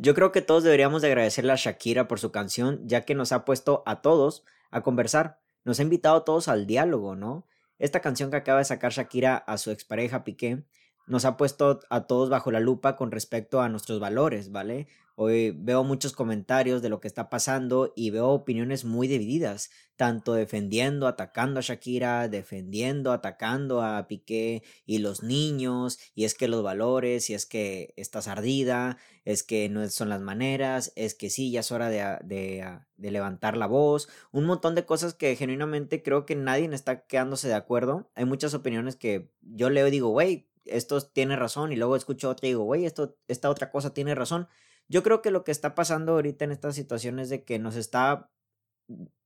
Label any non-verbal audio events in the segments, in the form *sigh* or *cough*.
Yo creo que todos deberíamos de agradecerle a Shakira por su canción, ya que nos ha puesto a todos a conversar, nos ha invitado a todos al diálogo, ¿no? Esta canción que acaba de sacar Shakira a su expareja Piqué nos ha puesto a todos bajo la lupa con respecto a nuestros valores, ¿vale? Hoy veo muchos comentarios de lo que está pasando y veo opiniones muy divididas, tanto defendiendo, atacando a Shakira, defendiendo, atacando a Piqué y los niños, y es que los valores, y es que estás ardida, es que no son las maneras, es que sí, ya es hora de, de, de levantar la voz, un montón de cosas que genuinamente creo que nadie está quedándose de acuerdo. Hay muchas opiniones que yo leo y digo, güey, esto tiene razón, y luego escucho otra y digo, güey, esto, esta otra cosa tiene razón yo creo que lo que está pasando ahorita en esta situación es de que nos está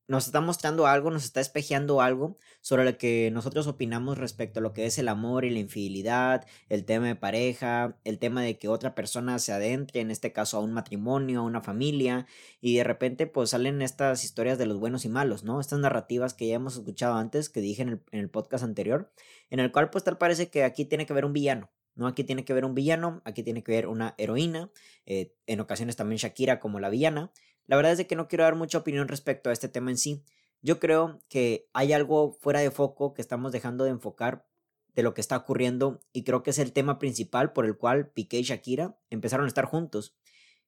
nos está mostrando algo, nos está espejeando algo sobre lo que nosotros opinamos respecto a lo que es el amor y la infidelidad, el tema de pareja, el tema de que otra persona se adentre, en este caso a un matrimonio, a una familia, y de repente pues salen estas historias de los buenos y malos, ¿no? Estas narrativas que ya hemos escuchado antes, que dije en el, en el podcast anterior, en el cual pues tal parece que aquí tiene que haber un villano, ¿no? Aquí tiene que ver un villano, aquí tiene que ver una heroína, eh, en ocasiones también Shakira como la villana. La verdad es de que no quiero dar mucha opinión respecto a este tema en sí. Yo creo que hay algo fuera de foco que estamos dejando de enfocar de lo que está ocurriendo y creo que es el tema principal por el cual Piqué y Shakira empezaron a estar juntos.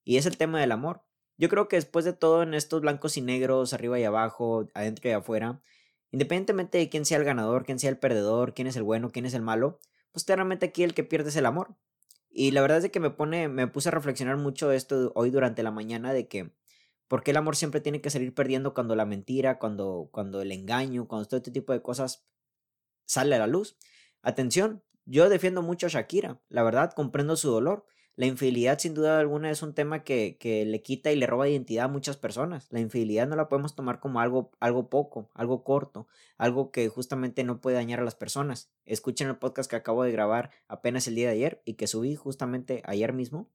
Y es el tema del amor. Yo creo que después de todo en estos blancos y negros, arriba y abajo, adentro y afuera, independientemente de quién sea el ganador, quién sea el perdedor, quién es el bueno, quién es el malo, pues claramente aquí el que pierde es el amor. Y la verdad es que me pone, me puse a reflexionar mucho esto hoy durante la mañana de que por qué el amor siempre tiene que salir perdiendo cuando la mentira, cuando, cuando el engaño, cuando todo este tipo de cosas sale a la luz. Atención, yo defiendo mucho a Shakira, la verdad comprendo su dolor, la infidelidad sin duda alguna es un tema que, que, le quita y le roba identidad a muchas personas. La infidelidad no la podemos tomar como algo, algo poco, algo corto, algo que justamente no puede dañar a las personas. Escuchen el podcast que acabo de grabar apenas el día de ayer y que subí justamente ayer mismo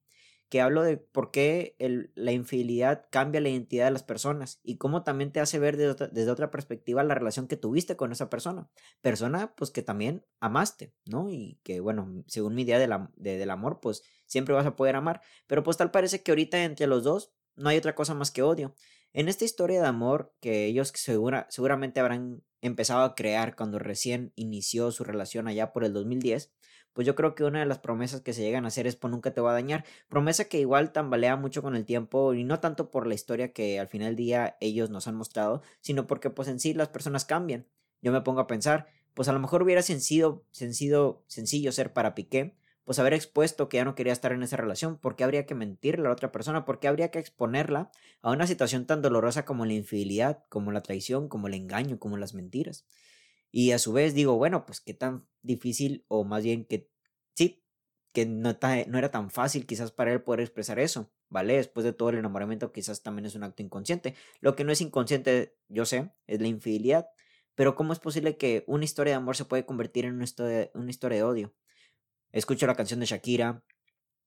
que hablo de por qué el, la infidelidad cambia la identidad de las personas y cómo también te hace ver desde otra, desde otra, perspectiva la relación que tuviste con esa persona. Persona, pues que también amaste, ¿no? Y que, bueno, según mi idea de la, de, del amor, pues siempre vas a poder amar. Pero pues tal parece que ahorita entre los dos no hay otra cosa más que odio. En esta historia de amor que ellos segura, seguramente habrán empezado a crear cuando recién inició su relación allá por el 2010, pues yo creo que una de las promesas que se llegan a hacer es pues nunca te va a dañar. Promesa que igual tambalea mucho con el tiempo y no tanto por la historia que al final del día ellos nos han mostrado, sino porque pues en sí las personas cambian. Yo me pongo a pensar, pues a lo mejor hubiera sencillo, sencillo, sencillo ser para Piqué, pues haber expuesto que ya no quería estar en esa relación, ¿por qué habría que mentirle a la otra persona? ¿Por qué habría que exponerla a una situación tan dolorosa como la infidelidad, como la traición, como el engaño, como las mentiras? Y a su vez digo, bueno, pues qué tan difícil o más bien que sí, que no, no era tan fácil quizás para él poder expresar eso, ¿vale? Después de todo el enamoramiento quizás también es un acto inconsciente. Lo que no es inconsciente, yo sé, es la infidelidad. Pero ¿cómo es posible que una historia de amor se puede convertir en una historia, una historia de odio? Escucho la canción de Shakira,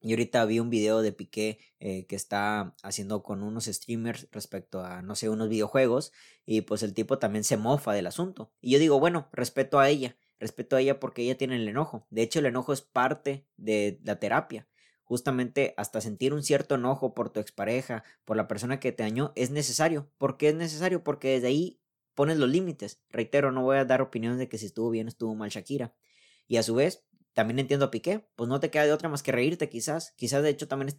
y ahorita vi un video de Piqué eh, que está haciendo con unos streamers respecto a, no sé, unos videojuegos. Y pues el tipo también se mofa del asunto. Y yo digo, bueno, respeto a ella. Respeto a ella porque ella tiene el enojo. De hecho, el enojo es parte de la terapia. Justamente hasta sentir un cierto enojo por tu expareja, por la persona que te dañó, es necesario. ¿Por qué es necesario? Porque desde ahí pones los límites. Reitero, no voy a dar opiniones de que si estuvo bien o estuvo mal Shakira. Y a su vez, también entiendo a Piqué, pues no te queda de otra más que reírte quizás. Quizás de hecho también es,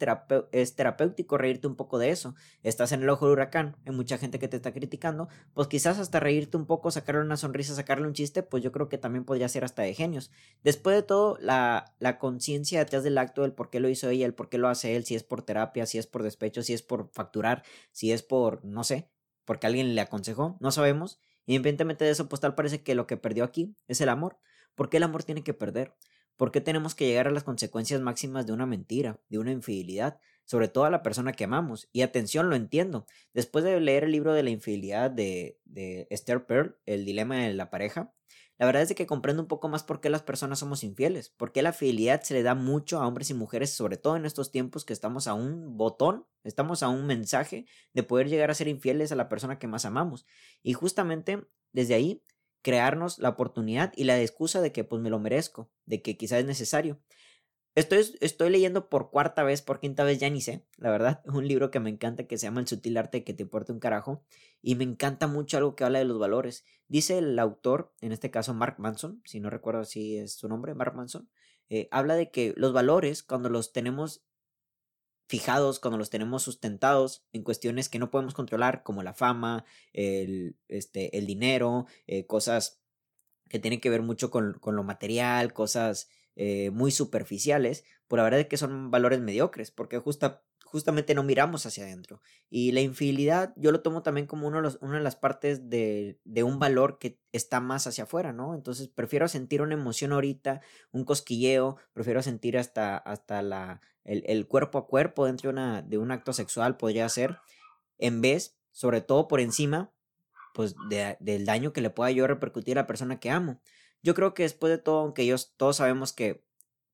es, terapéutico reírte un poco de eso. Estás en el ojo del huracán, hay mucha gente que te está criticando, pues quizás hasta reírte un poco, sacarle una sonrisa, sacarle un chiste, pues yo creo que también podría ser hasta de genios. Después de todo, la, la conciencia detrás del acto, del por qué lo hizo ella, el por qué lo hace él, si es por terapia, si es por despecho, si es por facturar, si es por, no sé, porque alguien le aconsejó, no sabemos. Independientemente de eso, pues tal parece que lo que perdió aquí es el amor. ¿Por qué el amor tiene que perder? ¿Por qué tenemos que llegar a las consecuencias máximas de una mentira, de una infidelidad, sobre todo a la persona que amamos? Y atención, lo entiendo. Después de leer el libro de la infidelidad de, de Esther Pearl, El dilema de la pareja, la verdad es que comprendo un poco más por qué las personas somos infieles, por qué la fidelidad se le da mucho a hombres y mujeres, sobre todo en estos tiempos que estamos a un botón, estamos a un mensaje de poder llegar a ser infieles a la persona que más amamos. Y justamente desde ahí crearnos la oportunidad y la excusa de que pues me lo merezco, de que quizás es necesario. Estoy, estoy leyendo por cuarta vez, por quinta vez, ya ni sé, la verdad, *laughs* un libro que me encanta que se llama El sutil arte que te importa un carajo y me encanta mucho algo que habla de los valores. Dice el autor, en este caso Mark Manson, si no recuerdo si es su nombre, Mark Manson, eh, habla de que los valores, cuando los tenemos fijados, cuando los tenemos sustentados en cuestiones que no podemos controlar, como la fama, el, este, el dinero, eh, cosas que tienen que ver mucho con, con lo material, cosas eh, muy superficiales, por la verdad es que son valores mediocres, porque justa, justamente no miramos hacia adentro. Y la infidelidad yo lo tomo también como uno de los, una de las partes de, de, un valor que está más hacia afuera, ¿no? Entonces prefiero sentir una emoción ahorita, un cosquilleo, prefiero sentir hasta, hasta la, el, el cuerpo a cuerpo dentro de, una, un acto sexual, podría ser, en vez, sobre todo por encima, pues de, del daño que le pueda yo repercutir a la persona que amo. Yo creo que después de todo, aunque ellos todos sabemos que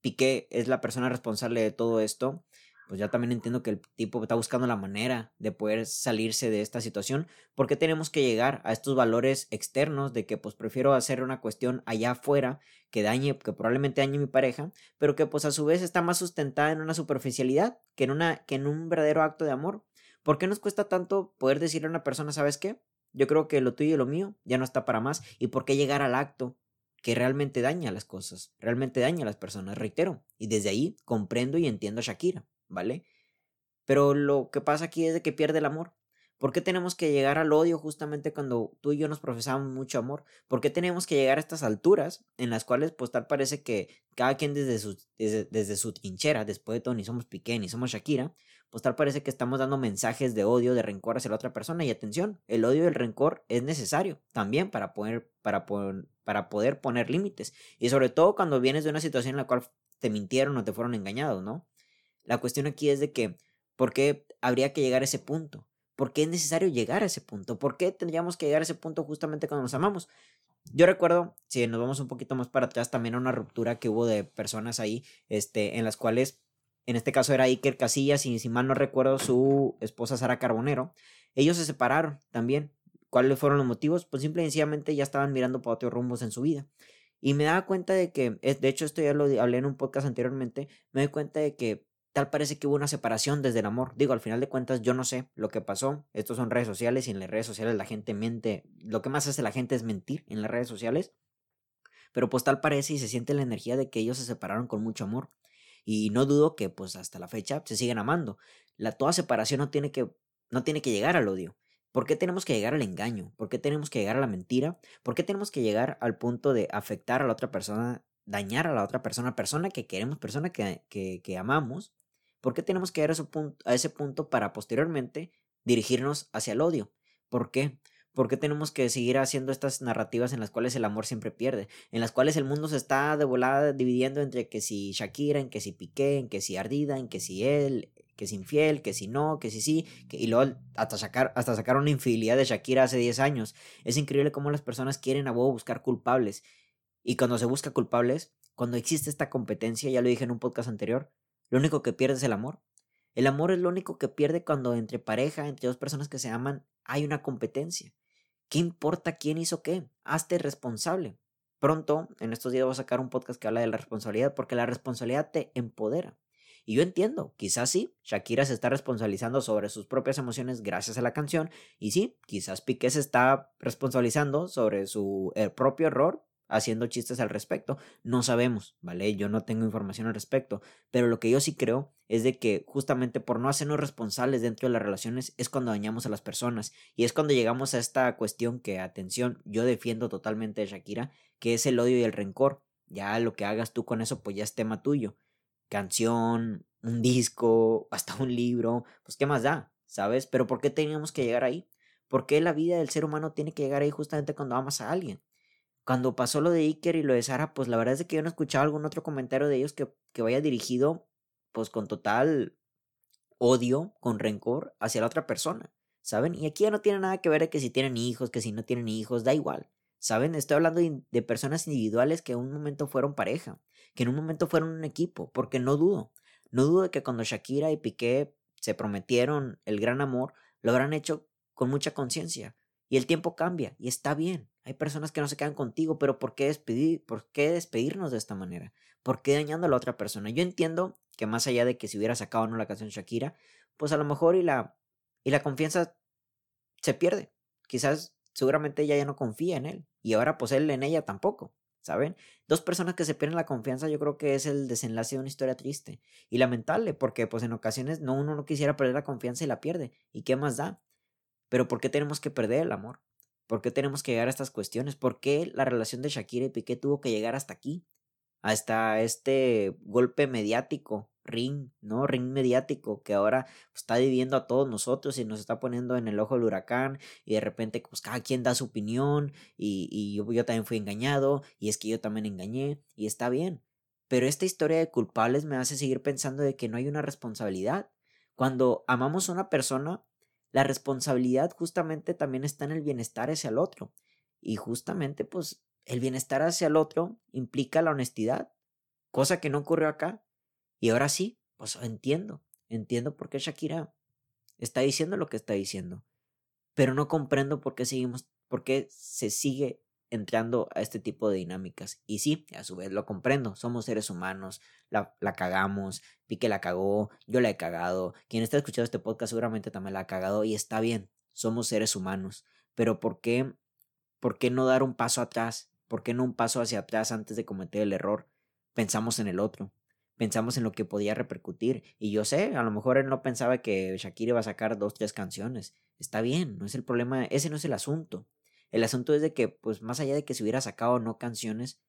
Piqué es la persona responsable de todo esto, pues ya también entiendo que el tipo está buscando la manera de poder salirse de esta situación. porque tenemos que llegar a estos valores externos de que pues prefiero hacer una cuestión allá afuera que dañe, que probablemente dañe mi pareja, pero que pues a su vez está más sustentada en una superficialidad que en, una, que en un verdadero acto de amor? ¿Por qué nos cuesta tanto poder decirle a una persona, ¿sabes qué? Yo creo que lo tuyo y lo mío ya no está para más. ¿Y por qué llegar al acto que realmente daña las cosas, realmente daña a las personas, reitero. Y desde ahí comprendo y entiendo a Shakira, ¿vale? Pero lo que pasa aquí es de que pierde el amor. ¿Por qué tenemos que llegar al odio justamente cuando tú y yo nos profesamos mucho amor? ¿Por qué tenemos que llegar a estas alturas en las cuales pues tal parece que cada quien desde su, desde, su trinchera, después de todo ni somos Piqué ni somos Shakira, pues tal parece que estamos dando mensajes de odio, de rencor hacia la otra persona. Y atención, el odio y el rencor es necesario también para poder, para para poder poner límites. Y sobre todo cuando vienes de una situación en la cual te mintieron o te fueron engañados, ¿no? La cuestión aquí es de que, ¿por qué habría que llegar a ese punto? ¿Por qué es necesario llegar a ese punto? ¿Por qué tendríamos que llegar a ese punto justamente cuando nos amamos? Yo recuerdo, si nos vamos un poquito más para atrás, también una ruptura que hubo de personas ahí, este, en las cuales en este caso era Iker Casillas y si mal no recuerdo su esposa Sara Carbonero, ellos se separaron también. ¿Cuáles fueron los motivos? Pues simple y sencillamente ya estaban mirando para otros rumbos en su vida. Y me daba cuenta de que, de hecho esto ya lo hablé en un podcast anteriormente, me doy cuenta de que tal parece que hubo una separación desde el amor. Digo, al final de cuentas yo no sé lo que pasó. Estos son redes sociales y en las redes sociales la gente miente. Lo que más hace la gente es mentir en las redes sociales. Pero pues tal parece y se siente la energía de que ellos se separaron con mucho amor. Y no dudo que pues hasta la fecha se siguen amando. La toda separación no tiene que, no tiene que llegar al odio. ¿Por qué tenemos que llegar al engaño? ¿Por qué tenemos que llegar a la mentira? ¿Por qué tenemos que llegar al punto de afectar a la otra persona, dañar a la otra persona, persona que queremos, persona que, que, que amamos? ¿Por qué tenemos que llegar a ese, punto, para posteriormente dirigirnos hacia el odio? ¿Por qué? ¿Por qué tenemos que seguir haciendo estas narrativas en las cuales el amor siempre pierde? En las cuales el mundo se está de volada dividiendo entre que si Shakira, en que si Piqué, en que si Ardida, en que si él, que si infiel, que si no, que si sí, que, y luego hasta sacar, hasta una infidelidad de Shakira hace 10 años. Es increíble cómo las personas quieren a huevo buscar culpables. Y cuando se busca culpables, cuando existe esta competencia, ya lo dije en un podcast anterior, lo único que pierde es el amor. El amor es lo único que pierde cuando entre pareja, entre dos personas que se aman, hay una competencia. ¿Qué importa quién hizo qué? Hazte responsable. Pronto, en estos días voy a sacar un podcast que habla de la responsabilidad porque la responsabilidad te empodera. Y yo entiendo, quizás sí, Shakira se está responsabilizando sobre sus propias emociones gracias a la canción. Y sí, quizás Piqué se está responsabilizando sobre su propio error haciendo chistes al respecto. No sabemos, ¿vale? Yo no tengo información al respecto, pero lo que yo sí creo es de que justamente por no hacernos responsables dentro de las relaciones es cuando dañamos a las personas y es cuando llegamos a esta cuestión que, atención, yo defiendo totalmente de Shakira, que es el odio y el rencor. Ya lo que hagas tú con eso, pues ya es tema tuyo. Canción, un disco, hasta un libro, pues qué más da, ¿sabes? Pero ¿por qué teníamos que llegar ahí? ¿Por qué la vida del ser humano tiene que llegar ahí justamente cuando amas a alguien? Cuando pasó lo de Iker y lo de Sara, pues la verdad es que yo no he escuchado algún otro comentario de ellos que, que vaya dirigido pues con total odio, con rencor hacia la otra persona, ¿saben? Y aquí ya no tiene nada que ver de que si tienen hijos, que si no tienen hijos, da igual, ¿saben? Estoy hablando de, personas individuales que en un momento fueron pareja, que en un momento fueron un equipo, porque no dudo, no dudo de que cuando Shakira y Piqué se prometieron el gran amor, lo habrán hecho con mucha conciencia, Y el tiempo cambia y está bien. Hay personas que no se quedan contigo, pero ¿por qué despedir, por qué despedirnos de esta manera? ¿Por qué dañando a la otra persona? Yo entiendo que más allá de que si hubiera sacado o no la canción Shakira, pues a lo mejor y la, y la confianza se pierde. Quizás seguramente ella ya no confía en él y ahora pues él en ella tampoco. ¿Saben? Dos personas que se pierden la confianza, yo creo que es el desenlace de una historia triste y lamentable, porque pues en ocasiones no uno no quisiera perder la confianza y la pierde. ¿Y qué más da? Pero ¿por qué tenemos que perder el amor? ¿Por qué tenemos que llegar a estas cuestiones? ¿Por qué la relación de Shakira y Piqué tuvo que llegar hasta aquí? Hasta este golpe mediático ring, ¿no? Ring mediático que ahora pues, está dividiendo a todos nosotros y nos está poniendo en el ojo del huracán y de repente pues cada quien da su opinión y, yo, yo también fui engañado y es que yo también engañé y está bien. Pero esta historia de culpables me hace seguir pensando de que no hay una responsabilidad. Cuando amamos a una persona, la responsabilidad justamente también está en el bienestar hacia el otro. Y justamente pues el bienestar hacia el otro implica la honestidad, cosa que no ocurrió acá. Y ahora sí, pues entiendo, entiendo por qué Shakira está diciendo lo que está diciendo, pero no comprendo por qué seguimos, por qué se sigue entrando a este tipo de dinámicas. Y sí, a su vez lo comprendo, somos seres humanos, la, la, cagamos, Pique la cagó, yo la he cagado, quien está escuchando este podcast seguramente también la ha cagado y está bien, somos seres humanos, pero ¿por qué, por qué no dar un paso atrás? ¿Por qué no un paso hacia atrás antes de cometer el error? Pensamos en el otro, pensamos en lo que podía repercutir. Y yo sé, a lo mejor él no pensaba que Shakira iba a sacar dos, tres canciones. Está bien, no es el problema, ese no es el asunto. El asunto es de que, pues más allá de que se hubiera sacado o no canciones,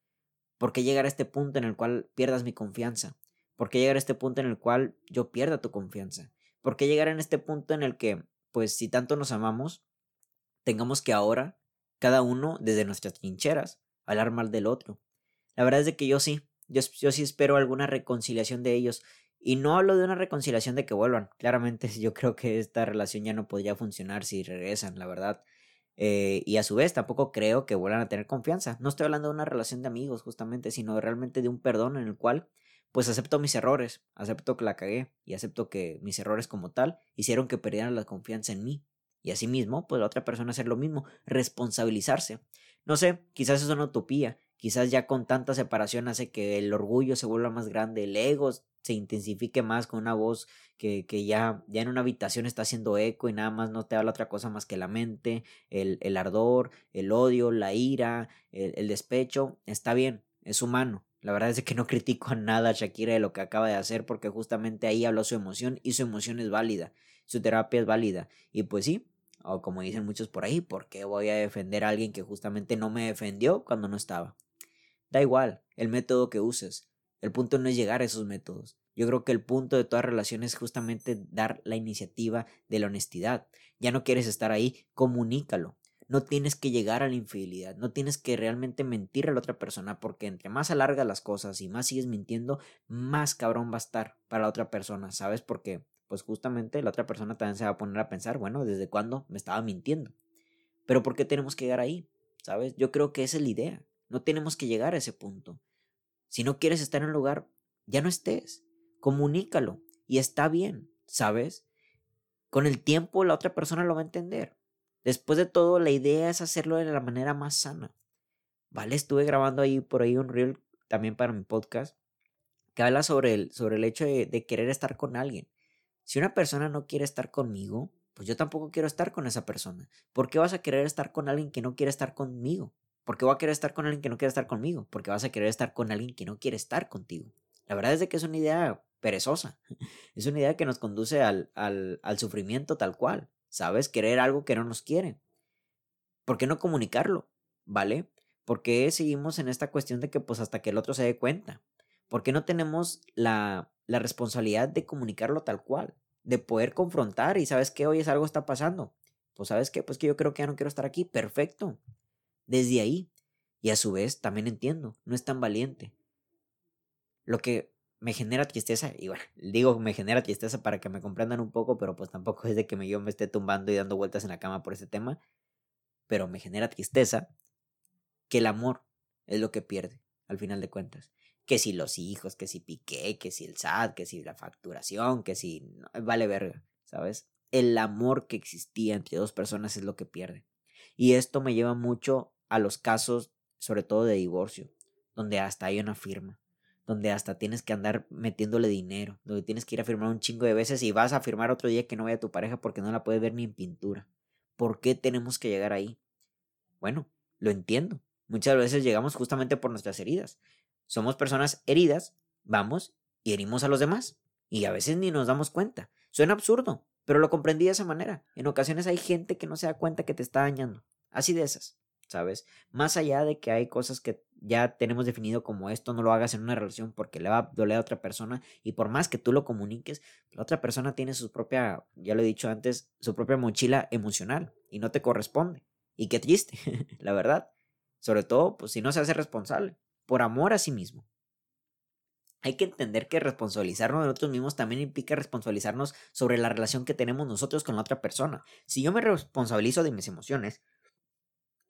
¿por qué llegar a este punto en el cual pierdas mi confianza? ¿Por qué llegar a este punto en el cual yo pierda tu confianza? ¿Por qué llegar en este punto en el que, pues si tanto nos amamos, tengamos que ahora, cada uno desde nuestras trincheras, hablar mal del otro? La verdad es de que yo sí, yo, sí espero alguna reconciliación de ellos. Y no hablo de una reconciliación de que vuelvan. Claramente *laughs* yo creo que esta relación ya no podría funcionar si regresan, la verdad. Eh, y a su vez tampoco creo que vuelvan a tener confianza. No estoy hablando de una relación de amigos justamente, sino realmente de un perdón en el cual pues acepto mis errores, acepto que la cagué y acepto que mis errores como tal hicieron que perdieran la confianza en mí. Y asimismo, pues la otra persona hacer lo mismo, responsabilizarse. No sé, quizás es una utopía, Quizás ya con tanta separación hace que el orgullo se vuelva más grande, el ego se intensifique más con una voz que, que ya, ya en una habitación está haciendo eco y nada más no te habla otra cosa más que la mente, el, el ardor, el odio, la ira, el, el, despecho. Está bien, es humano. La verdad es que no *laughs* critico a nada a Shakira de lo que acaba de hacer porque justamente ahí habló su emoción y su emoción es válida, su terapia es válida. Y pues sí, o como dicen muchos por ahí, ¿por qué voy a defender a alguien que justamente no me defendió cuando no estaba? Da igual el método que uses. El punto no es llegar a esos métodos. Yo creo que el punto de toda relación es justamente dar la iniciativa de la honestidad. Ya no quieres estar ahí, comunícalo. No tienes que llegar a la infidelidad, no tienes que realmente mentir a la otra persona, porque entre más alargas las cosas y más sigues mintiendo, más cabrón va a estar para la otra persona, ¿sabes? Porque, pues justamente la otra persona también se va a poner a pensar, bueno, ¿desde cuándo me estaba mintiendo? Pero ¿por qué tenemos que llegar ahí? ¿Sabes? Yo creo que esa es la idea. No tenemos que llegar a ese punto. Si no quieres estar en un lugar, ya no estés. Comunícalo. Y está bien, ¿sabes? Con el tiempo la otra persona lo va a entender. Después de todo, la idea es hacerlo de la manera más sana. ¿Vale? Estuve grabando ahí por ahí un reel también para mi podcast que habla sobre el, sobre el hecho de, de querer estar con alguien. Si una persona no quiere estar conmigo, pues yo tampoco quiero estar con esa persona. ¿Por qué vas a querer estar con alguien que no quiere estar conmigo? ¿Por qué voy a querer estar con alguien que no quiere estar conmigo? Porque vas a querer estar con alguien que no quiere estar contigo. La verdad es de que es una idea perezosa. *laughs* Es una idea que nos conduce al, al, al sufrimiento tal cual. ¿Sabes? Querer algo que no nos quiere. ¿Por qué no comunicarlo? ¿Vale? ¿Por qué seguimos en esta cuestión de que pues hasta que el otro se dé cuenta? ¿Por qué no tenemos la, la responsabilidad de comunicarlo tal cual? De poder confrontar y sabes que hoy es algo está pasando. Pues sabes qué, pues que yo creo que ya no quiero estar aquí. Perfecto desde ahí. Y a su vez también entiendo, no es tan valiente. Lo que me genera tristeza, y bueno, digo me genera tristeza para que me comprendan un poco, pero pues tampoco es de que yo me esté tumbando y dando vueltas en la cama por ese tema, pero me genera tristeza que el amor es lo que pierde, al final de cuentas. Que si los hijos, que si Piqué, que si el SAT, que si la facturación, que si... vale verga, ¿sabes? El amor que existía entre dos personas es lo que pierde. Y esto me lleva mucho a los casos, sobre todo de divorcio, donde hasta hay una firma, donde hasta tienes que andar metiéndole dinero, donde tienes que ir a firmar un chingo de veces y vas a firmar otro día que no vaya tu pareja porque no la puedes ver ni en pintura. ¿Por qué tenemos que llegar ahí? Bueno, lo entiendo. Muchas veces llegamos justamente por nuestras heridas. Somos personas heridas, vamos y herimos a los demás. Y a veces ni nos damos cuenta. Suena absurdo, pero lo comprendí de esa manera. En ocasiones hay gente que no se da cuenta que te está dañando. Así de esas, ¿sabes? Más allá de que hay cosas que ya tenemos definido como esto, no lo hagas en una relación porque le va a doler a otra persona y por más que tú lo comuniques, la otra persona tiene su propia, ya lo he dicho antes, su propia mochila emocional y no te corresponde. Y qué triste, *laughs* la verdad. Sobre todo, pues si no se hace responsable, por amor a sí mismo. Hay que entender que responsabilizarnos de nosotros mismos también implica responsabilizarnos sobre la relación que tenemos nosotros con la otra persona. Si yo me responsabilizo de mis emociones,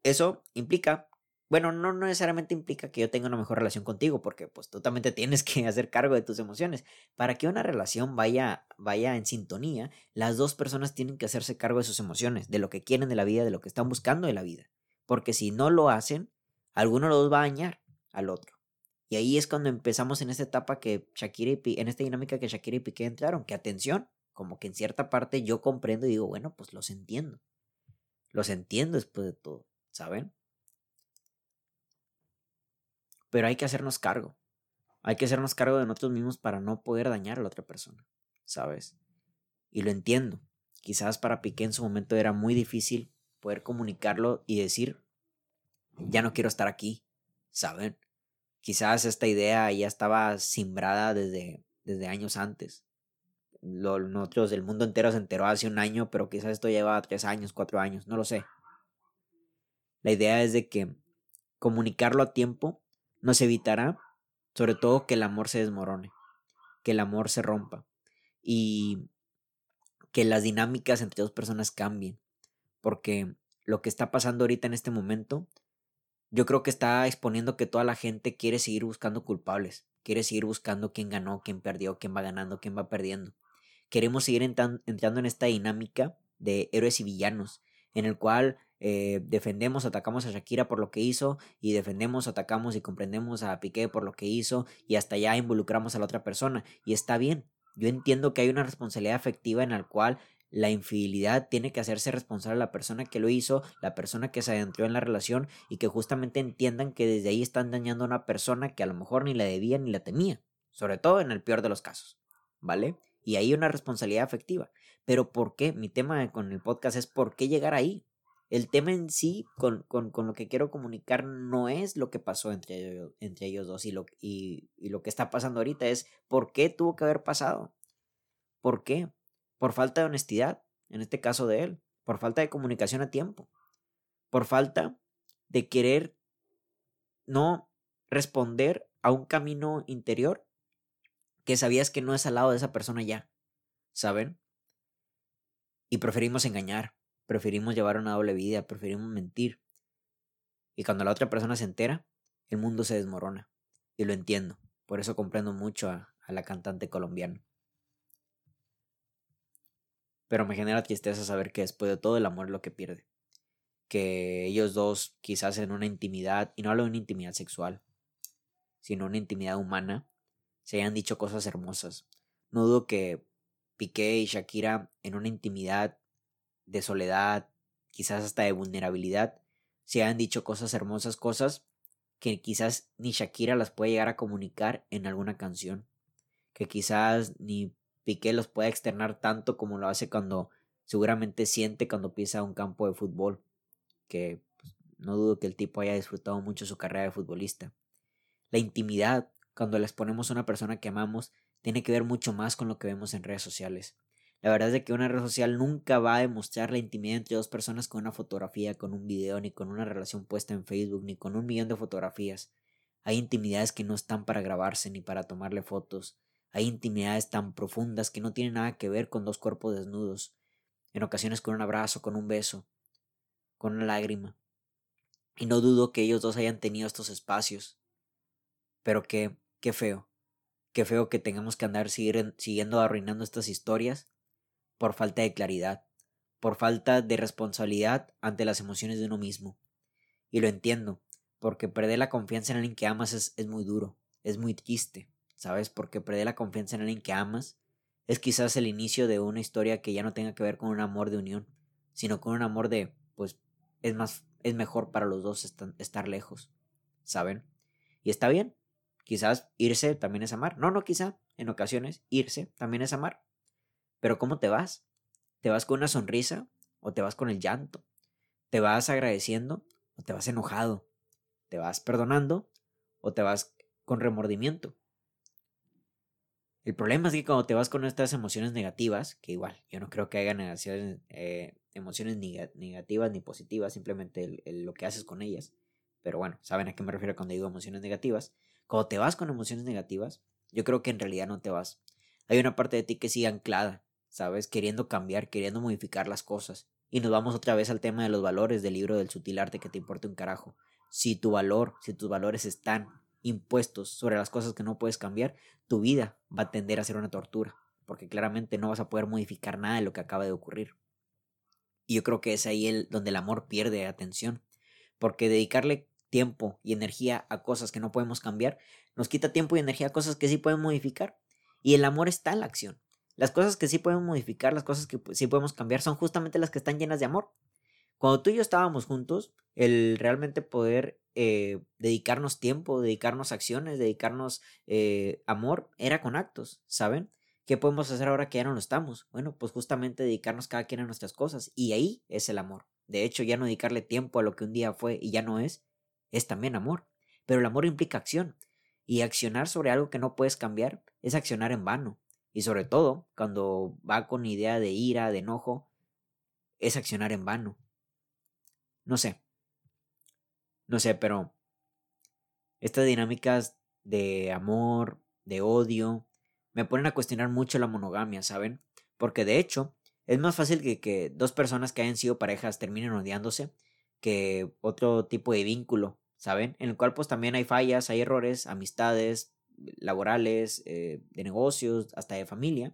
eso implica, bueno, no necesariamente implica que yo tenga una mejor relación contigo, porque pues tú también te tienes que *laughs* hacer cargo de tus emociones. Para que una relación vaya, vaya en sintonía, las dos personas tienen que hacerse cargo de sus emociones, de lo que quieren de la vida, de lo que están buscando de la vida. Porque si no lo hacen, alguno los va a dañar al otro. Y ahí es cuando empezamos en esta etapa que Shakira y en esta dinámica que Shakira y Piqué entraron, que atención, como que en cierta parte yo comprendo y digo, bueno, pues los entiendo. Los entiendo después de todo, ¿saben? Pero hay que hacernos cargo. Hay que hacernos cargo de nosotros mismos para no poder dañar a la otra persona, ¿sabes? Y lo entiendo. Quizás para Piqué en su momento era muy difícil poder comunicarlo y decir, ya no quiero estar aquí, ¿saben? Quizás esta idea ya estaba simbrada desde, desde años antes. Lo, nosotros, el mundo entero se enteró hace un año, pero quizás esto lleva tres años, cuatro años, no lo sé. La idea es de que comunicarlo a tiempo nos evitará, sobre todo, que el amor se desmorone, que el amor se rompa y que las dinámicas entre dos personas cambien. Porque lo que está pasando ahorita en este momento yo creo que está exponiendo que toda la gente quiere seguir buscando culpables, quiere seguir buscando quién ganó, quién perdió, quién va ganando, quién va perdiendo. Queremos seguir entrando en esta dinámica de héroes y villanos, en el cual eh, defendemos, atacamos a Shakira por lo que hizo y defendemos, atacamos y comprendemos a Piqué por lo que hizo y hasta ya involucramos a la otra persona. Y está bien, yo entiendo que hay una responsabilidad afectiva en la cual la infidelidad tiene que hacerse responsable la persona que lo hizo, la persona que se adentró en la relación y que justamente entiendan que desde ahí están dañando a una persona que a lo mejor ni la debía ni la temía, sobre todo en el peor de los casos, ¿vale? Y hay una responsabilidad afectiva. Pero ¿por qué? Mi tema con el podcast es ¿por qué llegar ahí? El tema en sí, con, con, con lo que quiero comunicar, no es lo que pasó entre, entre ellos dos y lo, y, y lo que está pasando ahorita, es ¿por qué tuvo que haber pasado? ¿Por qué? por falta de honestidad, en este caso de él, por falta de comunicación a tiempo, por falta de querer no responder a un camino interior que sabías que no es al lado de esa persona ya, ¿saben? Y preferimos engañar, preferimos llevar una doble vida, preferimos mentir. Y cuando la otra persona se entera, el mundo se desmorona. Y lo entiendo. Por eso comprendo mucho a, la cantante colombiana. Pero me genera tristeza saber que después de todo el amor es lo que pierde. Que ellos dos, quizás en una intimidad, y no hablo de una intimidad sexual, sino una intimidad humana, se hayan dicho cosas hermosas. No dudo que Piqué y Shakira en una intimidad de soledad, quizás hasta de vulnerabilidad, se hayan dicho cosas hermosas, cosas que quizás ni Shakira las puede llegar a comunicar en alguna canción, que quizás ni Piqué los puede externar tanto como lo hace cuando seguramente siente cuando pisa un campo de fútbol, que pues, no dudo que el tipo haya disfrutado mucho su carrera de futbolista. La intimidad, cuando les ponemos a una persona que amamos, tiene que ver mucho más con lo que vemos en redes sociales. La verdad es que una red social nunca va a demostrar la intimidad entre dos personas con una fotografía, con un video, ni con una relación puesta en Facebook, ni con un millón de fotografías. Hay intimidades que no están para grabarse ni para tomarle fotos. Hay intimidades tan profundas que no tienen nada que ver con dos cuerpos desnudos, en ocasiones con un abrazo, con un beso, con una lágrima. Y no dudo que ellos dos hayan tenido estos espacios. Pero qué, qué feo. Qué feo que tengamos que andar siguiendo arruinando estas historias por falta de claridad, por falta de responsabilidad ante las emociones de uno mismo. Y lo entiendo, porque perder la confianza en alguien que amas es, es muy duro, es muy triste, ¿sabes? Porque perder la confianza en alguien que amas es quizás el inicio de una historia que ya no tenga que ver con un amor de unión, sino con un amor de, pues, es más, es mejor para los dos estar lejos, ¿saben? Y está bien, quizás irse también es amar. No, no, quizá, en ocasiones, irse también es amar. Pero ¿cómo te vas? ¿Te vas con una sonrisa o te vas con el llanto? ¿Te vas agradeciendo o te vas enojado? ¿Te vas perdonando o te vas con remordimiento? El problema es que cuando te vas con estas emociones negativas, que igual, yo no creo que haya negaciones, eh, emociones negativas ni positivas, simplemente lo que haces con ellas. Pero bueno, saben a qué me refiero cuando digo emociones negativas. Cuando te vas con emociones negativas, yo creo que en realidad no te vas. Hay una parte de ti que sigue anclada, ¿sabes? Queriendo cambiar, queriendo modificar las cosas. Y nos vamos otra vez al tema de los valores del libro del sutil arte que te importa un carajo. Si tu valor, si tus valores están impuestos sobre las cosas que no puedes cambiar, tu vida va a tender a ser una tortura, porque claramente no vas a poder modificar nada de lo que acaba de ocurrir. Y yo creo que es ahí el, donde el amor pierde atención, porque dedicarle tiempo y energía a cosas que no podemos cambiar nos quita tiempo y energía a cosas que sí pueden modificar. Y el amor está en la acción. Las cosas que sí podemos modificar, las cosas que sí podemos cambiar, son justamente las que están llenas de amor. Cuando tú y yo estábamos juntos, el realmente poder eh, dedicarnos tiempo, dedicarnos acciones, dedicarnos eh, amor, era con actos, ¿saben? ¿Qué podemos hacer ahora que ya no lo estamos? Bueno, pues justamente dedicarnos cada quien a nuestras cosas. Y ahí es el amor. De hecho, ya no dedicarle tiempo a lo que un día fue y ya no es, es también amor. Pero el amor implica acción. Y accionar sobre algo que no puedes cambiar es accionar en vano. Y sobre todo, cuando va con idea de ira, de enojo, es accionar en vano. No sé. No sé, pero estas dinámicas de amor, de odio, me ponen a cuestionar mucho la monogamia, ¿saben? Porque de hecho, es más fácil que, que dos personas que hayan sido parejas terminen odiándose que otro tipo de vínculo, ¿saben? En el cual pues también hay fallas, hay errores, amistades, laborales, eh, de negocios, hasta de familia,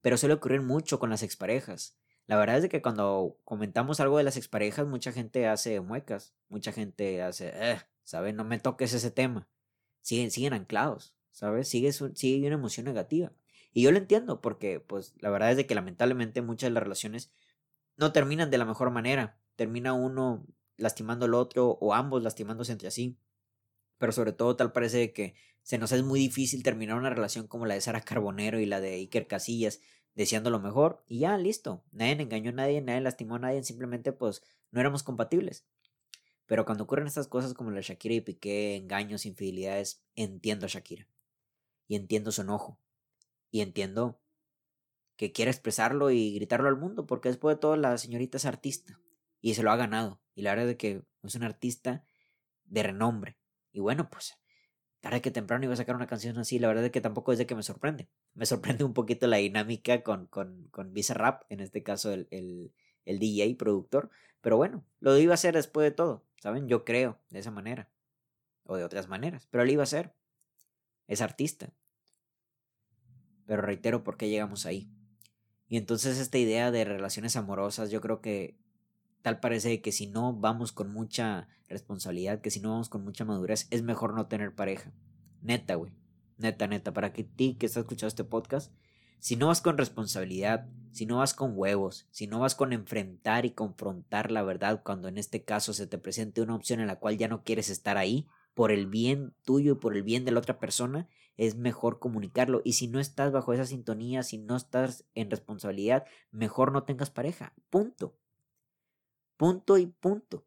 pero suele ocurrir mucho con las exparejas. La verdad es que cuando comentamos algo de las exparejas, mucha gente hace muecas, mucha gente hace, eh, ¿sabes? No me toques ese tema. Siguen, siguen anclados, ¿sabes? Sigue, sigue una emoción negativa. Y yo lo entiendo porque, pues, la verdad es de que lamentablemente muchas de las relaciones no terminan de la mejor manera. Termina uno lastimando al otro o ambos lastimándose entre sí. Pero sobre todo tal parece que se nos es muy difícil terminar una relación como la de Sara Carbonero y la de Iker Casillas, deseando lo mejor y ya, listo. Nadie engañó a nadie, nadie lastimó a nadie, simplemente pues no éramos compatibles. Pero cuando ocurren estas cosas como la Shakira y Piqué, engaños, infidelidades, entiendo a Shakira. Y entiendo su enojo. Y entiendo que quiere expresarlo y gritarlo al mundo, porque después de todo la señorita es artista. Y se lo ha ganado. Y la verdad es que es un artista de renombre. Y bueno, pues tarde que temprano iba a sacar una canción así, la verdad es que tampoco es de que me sorprende. Me sorprende un poquito la dinámica con, con, con Visa Rap, en este caso el, el, el DJ, productor, pero bueno, lo iba a hacer después de todo, ¿saben? Yo creo de esa manera, o de otras maneras, pero lo iba a hacer. Es artista. Pero reitero por qué llegamos ahí. Y entonces esta idea de relaciones amorosas, yo creo que tal parece que si no vamos con mucha responsabilidad, que si no vamos con mucha madurez, es mejor no tener pareja. Neta, güey. Neta, neta, para que ti que estás escuchando este podcast, si no vas con responsabilidad, si no vas con huevos, si no vas con enfrentar y confrontar la verdad cuando en este caso se te presente una opción en la cual ya no quieres estar ahí, por el bien tuyo y por el bien de la otra persona, es mejor comunicarlo. Y si no estás bajo esa sintonía, si no estás en responsabilidad, mejor no tengas pareja. Punto. Punto y punto.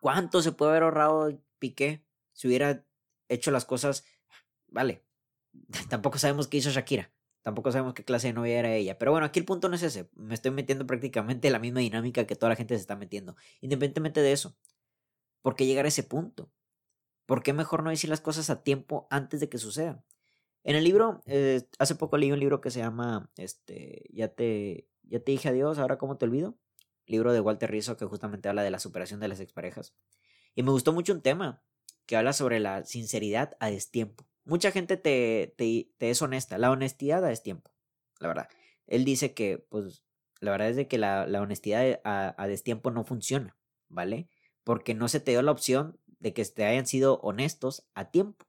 ¿Cuánto se puede haber ahorrado Piqué si hubiera hecho las cosas? Vale, *laughs* tampoco sabemos qué hizo Shakira. Tampoco sabemos qué clase de novia era ella. Pero bueno, aquí el punto no es ese. Me estoy metiendo prácticamente en la misma dinámica que toda la gente se está metiendo. Independientemente de eso. ¿Por qué llegar a ese punto? ¿Por qué mejor no decir las cosas a tiempo antes de que sucedan? En el libro, eh, hace poco leí un libro que se llama este, ya, te, ya te dije adiós, ahora cómo te olvido libro de Walter Rizzo que justamente habla de la superación de las exparejas. Y me gustó mucho un tema que habla sobre la sinceridad a destiempo. Mucha gente te, te, te es honesta, la honestidad a destiempo, la verdad. Él dice que, pues, la verdad es de que la, honestidad a, a, destiempo no funciona, ¿vale? Porque no se te dio la opción de que te hayan sido honestos a tiempo,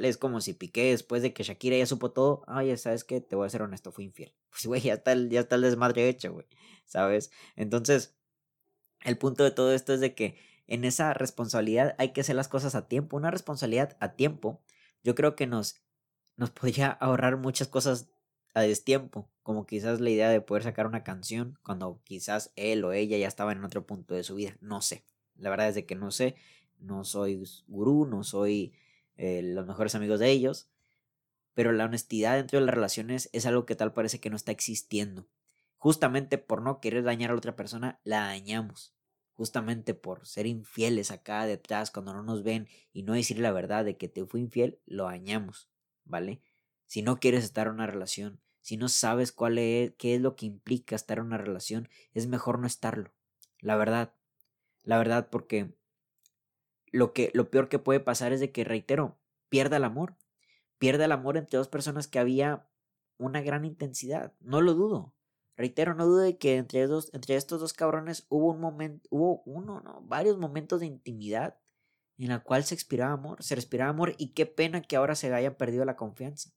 Es como si Piqué después de que Shakira ya supo todo, ay, ¿sabes qué? Te voy a ser honesto, fui infiel. *laughs* Pues, güey, ya está el, ya está el desmadre hecho, güey, ¿sabes? Entonces, el punto de todo esto es de que en esa responsabilidad hay que hacer las cosas a tiempo. Una responsabilidad a tiempo, yo creo que nos, nos podría ahorrar muchas cosas a destiempo, como quizás la idea de poder sacar una canción cuando quizás él o ella ya estaba en otro punto de su vida. No sé. La verdad es de que no sé. No soy gurú, no soy eh, los mejores amigos de ellos. Pero la honestidad dentro de las relaciones es algo que tal parece que no está existiendo. Justamente por no querer dañar a la otra persona, la dañamos. Justamente por ser infieles acá detrás cuando no nos ven y no decir la verdad de que te fui infiel, lo dañamos. ¿Vale? Si no quieres estar en una relación, si no sabes cuál es, qué es lo que implica estar en una relación, es mejor no estarlo. La verdad. La verdad, porque lo, que, lo peor que puede pasar es de que, reitero, pierda el amor. Pierda el amor entre dos personas que había una gran intensidad. No lo dudo. Reitero, no dudo de que entre, dos, entre estos dos cabrones hubo un momento, hubo uno, ¿no? Varios momentos de intimidad en la cual se expiraba amor, se respiraba amor y qué pena que ahora se haya perdido la confianza.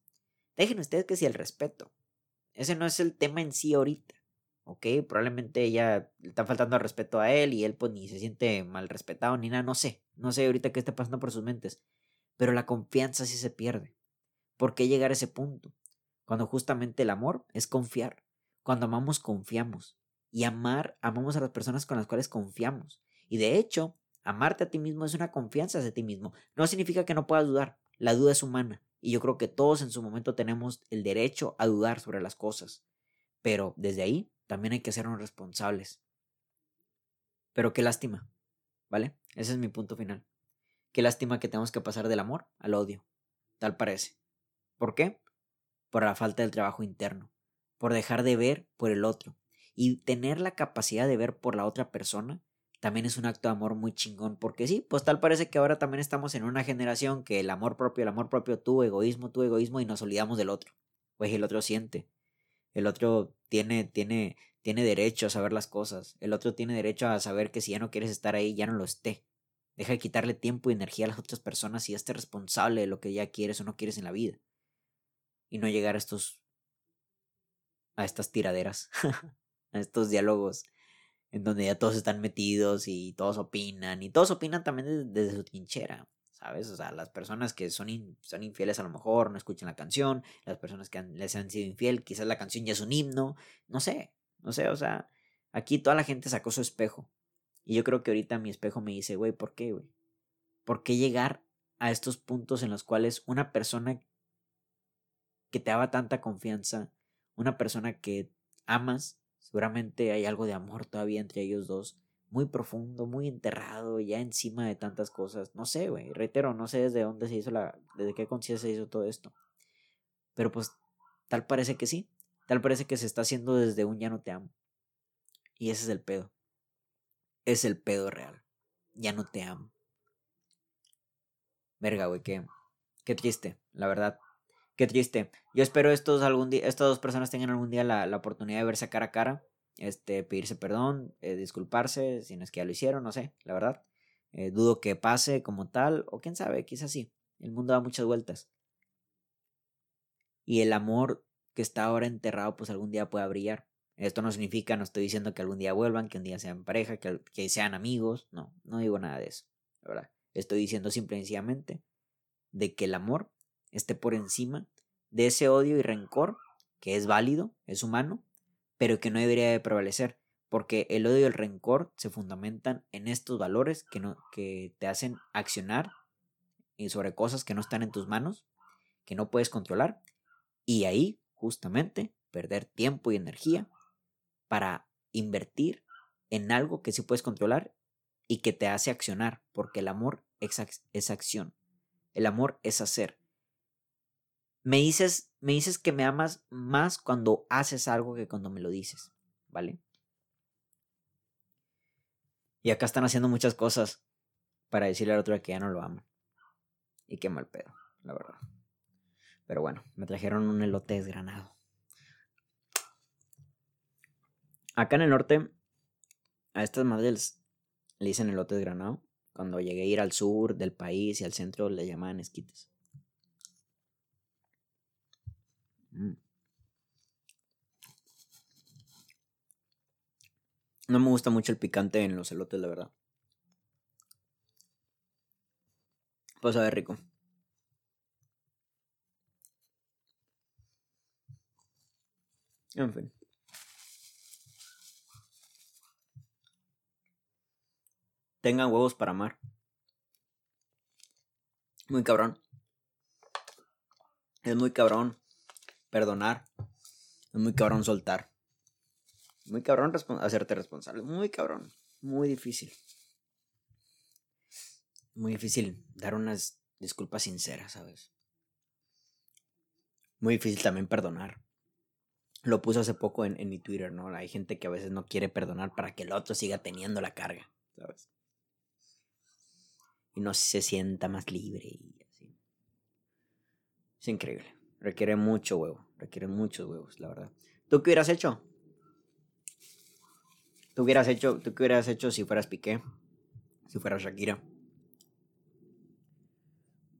Dejen ustedes que si el respeto. Ese no es el tema en sí ahorita. ¿Ok? Probablemente ella le está faltando respeto a él y él pues ni se siente mal respetado ni nada. No sé. No sé ahorita qué está pasando por sus mentes. Pero la confianza sí se pierde. ¿Por qué llegar a ese punto? Cuando justamente el amor es confiar. Cuando amamos, confiamos. Y amar, amamos a las personas con las cuales confiamos. Y de hecho, amarte a ti mismo es una confianza hacia ti mismo. No significa que no puedas dudar. La duda es humana. Y yo creo que todos en su momento tenemos el derecho a dudar sobre las cosas. Pero desde ahí también hay que sernos responsables. Pero qué lástima, ¿vale? Ese es mi punto final. Qué lástima que tenemos que pasar del amor al odio. Tal parece. ¿Por qué? Por la falta del trabajo interno. Por dejar de ver por el otro. Y tener la capacidad de ver por la otra persona también es un acto de amor muy chingón, porque sí, pues tal parece que ahora también estamos en una generación que el amor propio, el amor propio, tu egoísmo, tu egoísmo y nos olvidamos del otro. Pues el otro siente, el otro tiene, tiene, tiene derecho a saber las cosas, el otro tiene derecho a saber que si ya no quieres estar ahí, ya no lo esté. Deja de quitarle tiempo y energía a las otras personas y esté responsable de lo que ya quieres o no quieres en la vida. Y no llegar a estos, a estas tiraderas, *laughs* a estos diálogos en donde ya todos están metidos y todos opinan, y todos opinan también desde, su trinchera, ¿sabes? O sea, las personas que son, son infieles a lo mejor no escuchan la canción, las personas que les han sido infiel, quizás la canción ya es un himno, no sé, no sé, o sea, aquí toda la gente sacó su espejo. Y yo creo que ahorita mi espejo me dice, güey, ¿por qué, güey? ¿Por qué llegar a estos puntos en los cuales una persona que te daba tanta confianza, una persona que amas, Seguramente hay algo de amor todavía entre ellos dos, muy profundo, muy enterrado, ya encima de tantas cosas. No sé, güey, reitero, no sé desde dónde se hizo la, desde qué conciencia se hizo todo esto. Pero pues tal parece que sí, tal parece que se está haciendo desde un ya no te amo. Y ese es el pedo. Es el pedo real. Ya no te amo. Verga, güey, qué, qué triste, la verdad. Qué triste. Yo espero estos algún día, estas dos personas tengan algún día la, oportunidad de verse cara a cara, este, pedirse perdón, eh, disculparse, si no es que ya lo hicieron, no sé, la verdad. Eh, dudo que pase como tal, o quién sabe, quizás sí. El mundo da muchas vueltas. Y el amor que está ahora enterrado, pues algún día pueda brillar. Esto no significa, no estoy diciendo que algún día vuelvan, que un día sean pareja, que, que sean amigos. No, no digo nada de eso. La verdad. Estoy diciendo simple y sencillamente de que el amor esté por encima de ese odio y rencor que es válido, es humano, pero que no debería de prevalecer, porque el odio y el rencor se fundamentan en estos valores que, no, que te hacen accionar sobre cosas que no están en tus manos, que no puedes controlar, y ahí justamente perder tiempo y energía para invertir en algo que sí puedes controlar y que te hace accionar, porque el amor es acción, el amor es hacer, me dices, me dices que me amas más cuando haces algo que cuando me lo dices, ¿vale? Y acá están haciendo muchas cosas para decirle al otro que ya no lo ama. Y qué mal pedo, la verdad. Pero bueno, me trajeron un elote desgranado. Acá en el norte, a estas madres le dicen elotes granado. Cuando llegué a ir al sur del país y al centro le llamaban esquites. No me gusta mucho el picante en los elotes, la verdad. Pues a ver, rico. En fin. Tengan huevos para amar. Muy cabrón. Es muy cabrón perdonar. Es muy cabrón soltar. Muy cabrón hacerte responsable. Muy cabrón. Muy difícil. Muy difícil dar unas disculpas sinceras, ¿sabes? Muy difícil también perdonar. Lo puse hace poco en, en mi Twitter, ¿no? Hay gente que a veces no quiere perdonar para que el otro siga teniendo la carga, ¿sabes? Y no se sienta más libre y así. Es increíble. Requiere mucho huevo. Requiere muchos huevos, la verdad. ¿Tú qué hubieras hecho? ¿Tú hubieras hecho, tú qué hubieras hecho si fueras Piqué? Si fueras Shakira.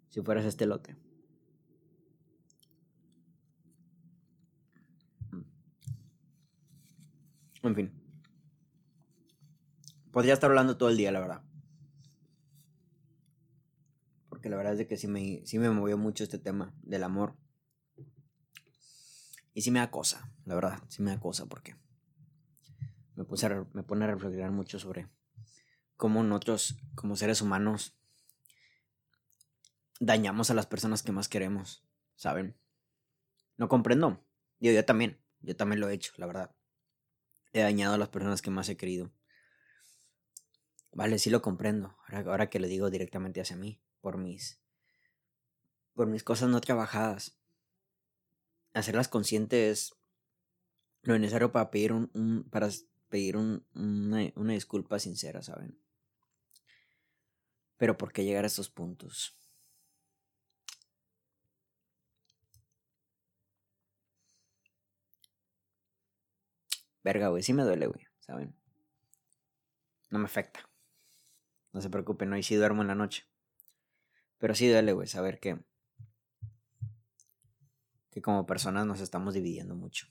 Si fueras este lote. En fin. Podría estar hablando todo el día, la verdad. Porque la verdad es que sí me, sí me movió mucho este tema del amor. Y sí me da cosa, la verdad, sí me da cosa porque me, puse me pone a reflexionar mucho sobre cómo nosotros, como seres humanos, dañamos a las personas que más queremos, ¿saben? No comprendo. Yo, yo también, yo también lo he hecho, la verdad. He dañado a las personas que más he querido. Vale, sí lo comprendo. Ahora, ahora que lo digo directamente hacia mí, por mis, por mis cosas no trabajadas hacerlas conscientes lo necesario para pedir un, para pedir un, una, disculpa sincera, ¿saben? Pero ¿por qué llegar a estos puntos? Verga, güey, sí me duele, güey, ¿saben? No me afecta. No se preocupen, no, y sí duermo en la noche. Pero sí duele, güey, saber que que como personas nos estamos dividiendo mucho.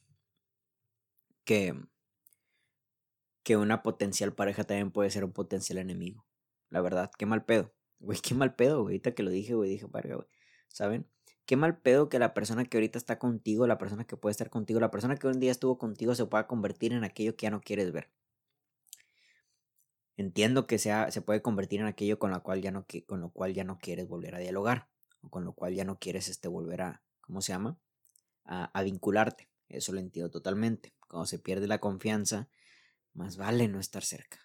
Que, que una potencial pareja también puede ser un potencial enemigo. La verdad, qué mal pedo. *laughs* Güey, qué mal pedo. Ahorita que lo dije, güey, dije, güey. ¿Saben? Qué mal pedo que la persona que ahorita está contigo, la persona que puede estar contigo, la persona que un día estuvo contigo se pueda convertir en aquello que ya no quieres ver. Entiendo que sea, se puede convertir en aquello con, la cual ya no, con lo cual ya no quieres volver a dialogar. O con lo cual ya no quieres este, volver a. ¿Cómo se llama? A, vincularte. Eso lo entiendo totalmente. Cuando se pierde la confianza, más vale no estar cerca.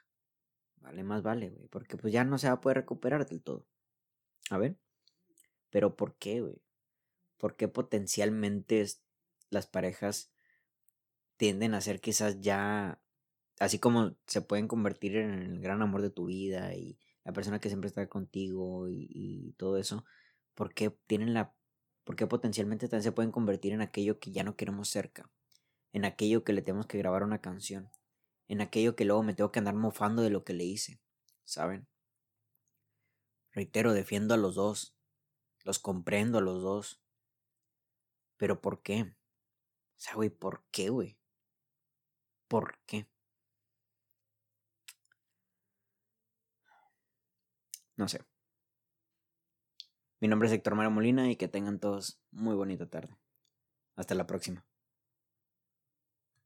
Vale, más vale, güey. Porque pues ya no se va a poder recuperar del todo. A ver. Pero ¿por qué, güey? ¿Por qué potencialmente las parejas tienden a ser quizás ya, así como se pueden convertir en el gran amor de tu vida y la persona que siempre está contigo y, y todo eso, ¿por qué tienen la porque potencialmente también se pueden convertir en aquello que ya no queremos cerca, en aquello que le tenemos que grabar una canción, en aquello que luego me tengo que andar mofando de lo que le hice, ¿saben? Reitero, defiendo a los dos, los comprendo a los dos, pero ¿por qué? O sea, güey, ¿por qué, güey? ¿Por qué? No sé. Mi nombre es Héctor Mario Molina y que tengan todos muy bonita tarde. Hasta la próxima.